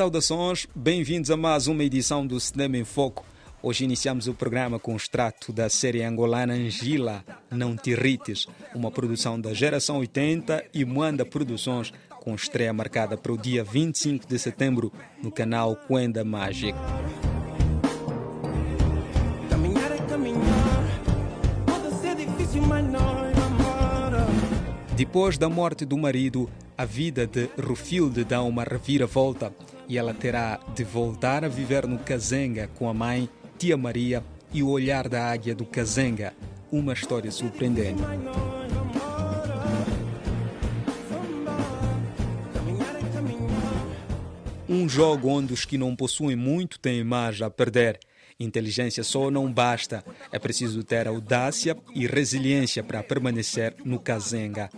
Saudações, bem-vindos a mais uma edição do Cinema em Foco. Hoje iniciamos o programa com o extrato da série angolana Angila, Não Te Irrites, uma produção da geração 80 e Moanda Produções, com estreia marcada para o dia 25 de setembro no canal Quenda. Caminhar é. Depois da morte do marido, a vida de Rufilde dá uma reviravolta e ela terá de voltar a viver no Kazenga com a mãe, tia Maria e o olhar da águia do Kazenga. Uma história surpreendente. Um jogo onde os que não possuem muito têm mais a perder. Inteligência só não basta. É preciso ter audácia e resiliência para permanecer no Kazenga.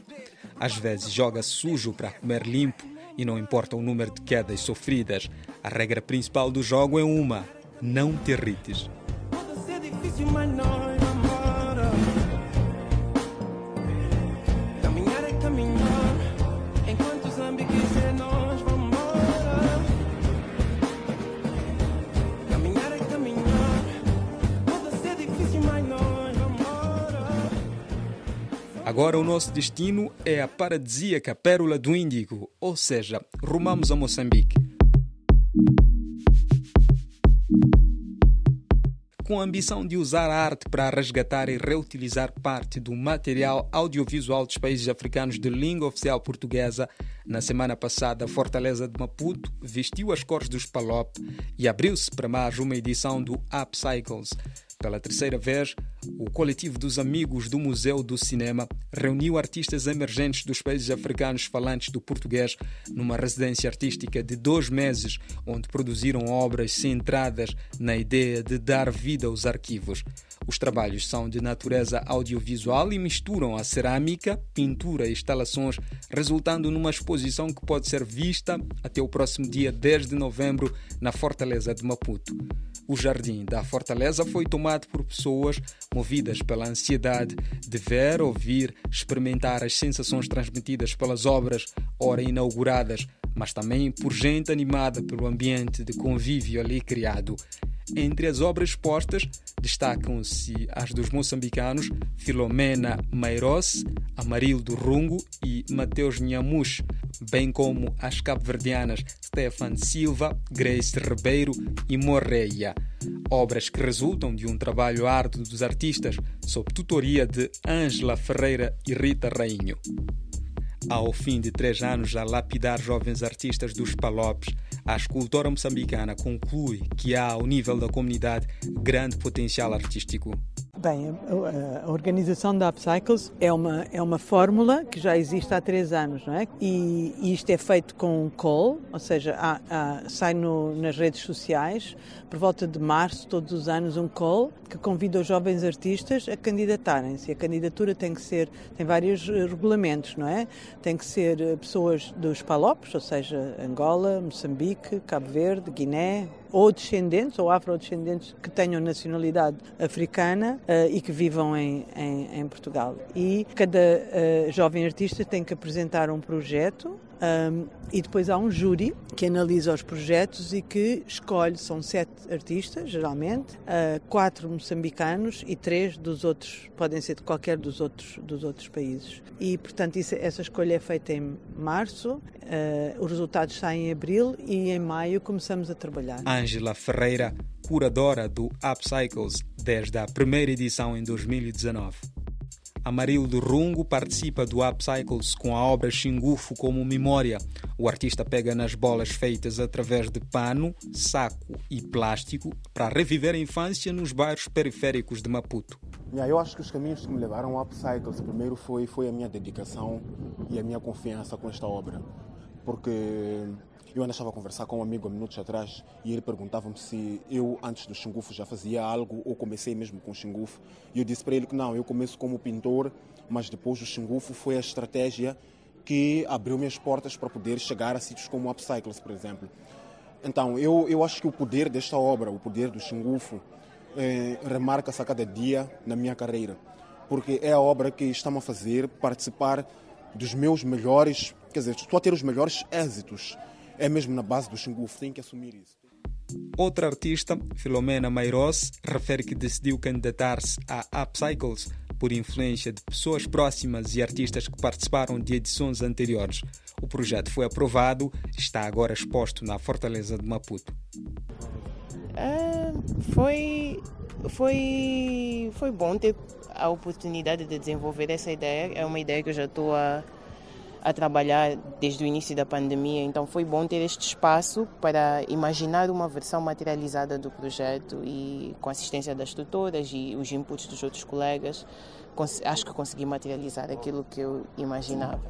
Às vezes joga sujo para comer limpo e não importa o número de quedas sofridas. A regra principal do jogo é uma: não te irrites. Agora o nosso destino é a paradisíaca Pérola do Índico, ou seja, rumamos a Moçambique. Com a ambição de usar a arte para resgatar e reutilizar parte do material audiovisual dos países africanos de língua oficial portuguesa, na semana passada, a Fortaleza de Maputo vestiu as cores dos Palop e abriu-se para mais uma edição do Upcycles. Pela terceira vez, o coletivo dos Amigos do Museu do Cinema reuniu artistas emergentes dos países africanos falantes do português numa residência artística de dois meses, onde produziram obras centradas na ideia de dar vida aos arquivos. Os trabalhos são de natureza audiovisual e misturam a cerâmica, pintura e instalações, resultando numa exposição que pode ser vista até o próximo dia 10 de novembro na Fortaleza de Maputo. O jardim da Fortaleza foi tomado por pessoas movidas pela ansiedade de ver, ouvir, experimentar as sensações transmitidas pelas obras ora inauguradas, mas também por gente animada pelo ambiente de convívio ali criado. Entre as obras expostas, destacam-se as dos moçambicanos Filomena Mairos, Amarildo Rungo e Mateus Nhamush, bem como as cabo-verdianas Stefan Silva, Grace Ribeiro e Morreia. Obras que resultam de um trabalho árduo dos artistas sob tutoria de Ângela Ferreira e Rita Rainho. Ao fim de três anos a lapidar jovens artistas dos Palopes, a escultora moçambicana conclui que há, ao nível da comunidade, grande potencial artístico. Bem, a, a organização da Upcycles é uma, é uma fórmula que já existe há três anos, não é? E, e isto é feito com um call, ou seja, há, há, sai no, nas redes sociais, por volta de março, todos os anos, um call que convida os jovens artistas a candidatarem-se. A candidatura tem que ser, tem vários eh, regulamentos, não é? Tem que ser eh, pessoas dos Palopes, ou seja, Angola, Moçambique, Cabo Verde, Guiné, ou descendentes ou afrodescendentes que tenham nacionalidade africana uh, e que vivam em, em, em Portugal. E cada uh, jovem artista tem que apresentar um projeto um, e depois há um júri que analisa os projetos e que escolhe, são sete artistas, geralmente, uh, quatro moçambicanos e três dos outros, podem ser de qualquer dos outros, dos outros países. E, portanto, isso, essa escolha é feita em março, uh, os resultados saem em abril e em maio começamos a trabalhar. Ângela Ferreira, curadora do Upcycles desde a primeira edição em 2019. Amarildo Rungo participa do Upcycles com a obra Xingufo como memória. O artista pega nas bolas feitas através de pano, saco e plástico para reviver a infância nos bairros periféricos de Maputo. Eu acho que os caminhos que me levaram ao Upcycles primeiro foi, foi a minha dedicação e a minha confiança com esta obra. Porque eu ainda estava a conversar com um amigo há minutos atrás e ele perguntava-me se eu, antes do Xingufo, já fazia algo ou comecei mesmo com o Xingufo. E eu disse para ele que não, eu começo como pintor, mas depois o Xingufo foi a estratégia que abriu minhas portas para poder chegar a sítios como o Upcycles, por exemplo. Então, eu, eu acho que o poder desta obra, o poder do Xingufo, eh, remarca-se a cada dia na minha carreira. Porque é a obra que está-me a fazer participar dos meus melhores, quer dizer, estou a ter os melhores êxitos é mesmo na base do Xinguf, tem que assumir isso. Outra artista, Filomena Mairos, refere que decidiu candidatar-se a Upcycles por influência de pessoas próximas e artistas que participaram de edições anteriores. O projeto foi aprovado e está agora exposto na Fortaleza de Maputo. Ah, foi, foi, foi bom ter a oportunidade de desenvolver essa ideia. É uma ideia que eu já estou a, a trabalhar desde o início da pandemia, então foi bom ter este espaço para imaginar uma versão materializada do projeto e com a assistência das tutoras e os inputs dos outros colegas, acho que consegui materializar aquilo que eu imaginava.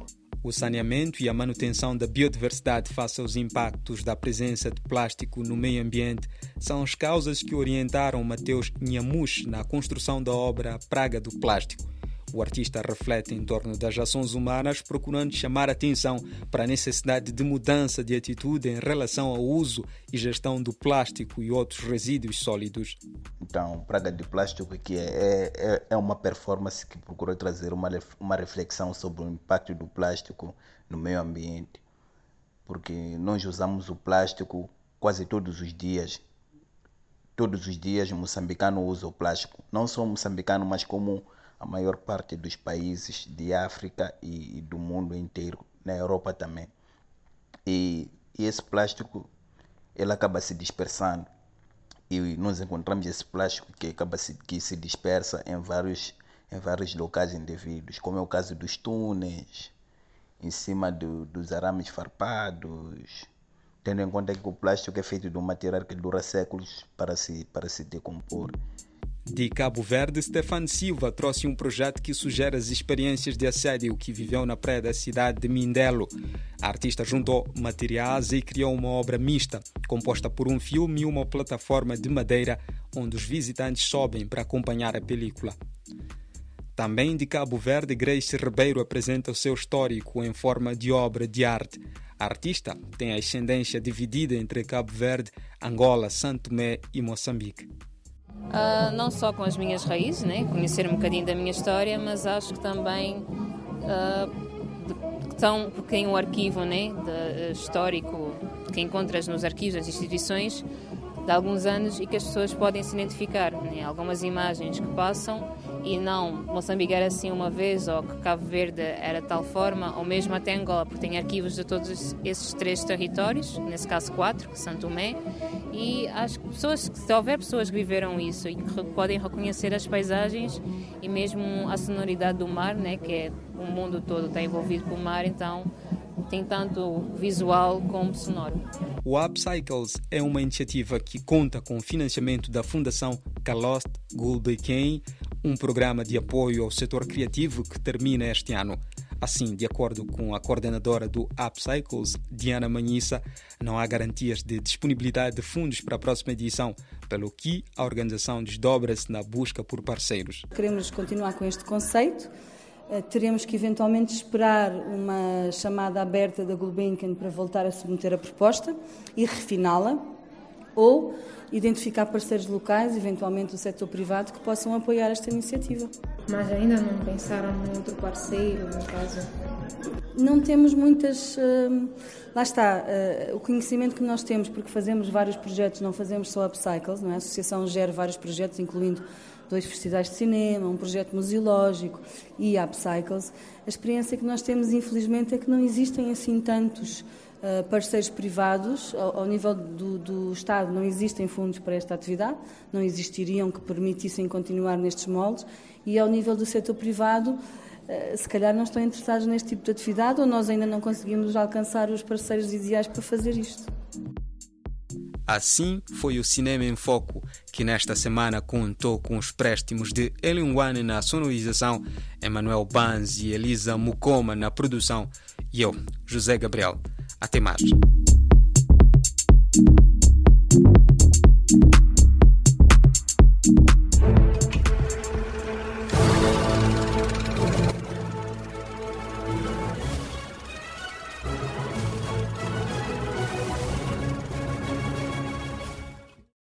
O saneamento e a manutenção da biodiversidade face aos impactos da presença de plástico no meio ambiente são as causas que orientaram Mateus Nhamush na construção da obra Praga do Plástico. O artista reflete em torno das ações humanas, procurando chamar atenção para a necessidade de mudança de atitude em relação ao uso e gestão do plástico e outros resíduos sólidos. Então, Praga de Plástico que é, é, é uma performance que procura trazer uma, uma reflexão sobre o impacto do plástico no meio ambiente. Porque nós usamos o plástico quase todos os dias. Todos os dias o moçambicano usa o plástico. Não só o moçambicano, mas como a maior parte dos países de África e, e do mundo inteiro, na Europa também. E, e esse plástico ele acaba se dispersando e nós encontramos esse plástico que acaba se, que se dispersa em vários em vários locais indevidos, como é o caso dos túneis, em cima do, dos arames farpados, tendo em conta que o plástico é feito de um material que dura séculos para se para se decompor. De Cabo Verde, Stefano Silva trouxe um projeto que sugere as experiências de assédio que viveu na praia da cidade de Mindelo. A artista juntou materiais e criou uma obra mista, composta por um filme e uma plataforma de madeira, onde os visitantes sobem para acompanhar a película. Também de Cabo Verde, Grace Ribeiro apresenta o seu histórico em forma de obra de arte. A artista tem a ascendência dividida entre Cabo Verde, Angola, Santo Tomé e Moçambique. Ah, não só com as minhas raízes, né? conhecer um bocadinho da minha história, mas acho que também ah, de- tem um arquivo né? de, histórico que encontras nos arquivos das instituições de alguns anos e que as pessoas podem se identificar. Né? Algumas imagens que passam e não Moçambique era assim uma vez ou que Cabo Verde era tal forma, ou mesmo até Angola, porque tem arquivos de todos esses três territórios, nesse caso quatro, que São Tomé, e acho que pessoas, se houver pessoas que viveram isso e que podem reconhecer as paisagens e mesmo a sonoridade do mar, né, que é o mundo todo está envolvido com o mar, então tem tanto visual como sonoro. O Upcycles é uma iniciativa que conta com o financiamento da Fundação Calost Gulbenkian, um programa de apoio ao setor criativo que termina este ano. Assim, de acordo com a coordenadora do Upcycles, Diana Manhissa, não há garantias de disponibilidade de fundos para a próxima edição, pelo que a organização desdobra-se na busca por parceiros. Queremos continuar com este conceito. Eh, Teremos que eventualmente esperar uma chamada aberta da Gulbenkian para voltar a submeter a proposta e refiná-la, ou identificar parceiros locais, eventualmente do setor privado, que possam apoiar esta iniciativa. Mas ainda não pensaram no outro parceiro, no caso? Não temos muitas. hum, lá está, eh, o conhecimento que nós temos, porque fazemos vários projetos, não fazemos só upcycles, não é? A associação gera vários projetos, incluindo dois festivais de cinema, um projeto museológico e upcycles. A experiência que nós temos, infelizmente, é que não existem assim tantos eh, parceiros privados. Ao, nível do, do Estado, não existem fundos para esta atividade, não existiriam que permitissem continuar nestes moldes. E ao nível do setor privado, eh, se calhar não estão interessados neste tipo de atividade ou nós ainda não conseguimos alcançar os parceiros ideais para fazer isto. Assim foi o Cinema em Foco, que nesta semana contou com os préstimos de Ellen Wane na sonorização, Emanuel Banz e Elisa Mukoma na produção e eu, José Gabriel. Até mais.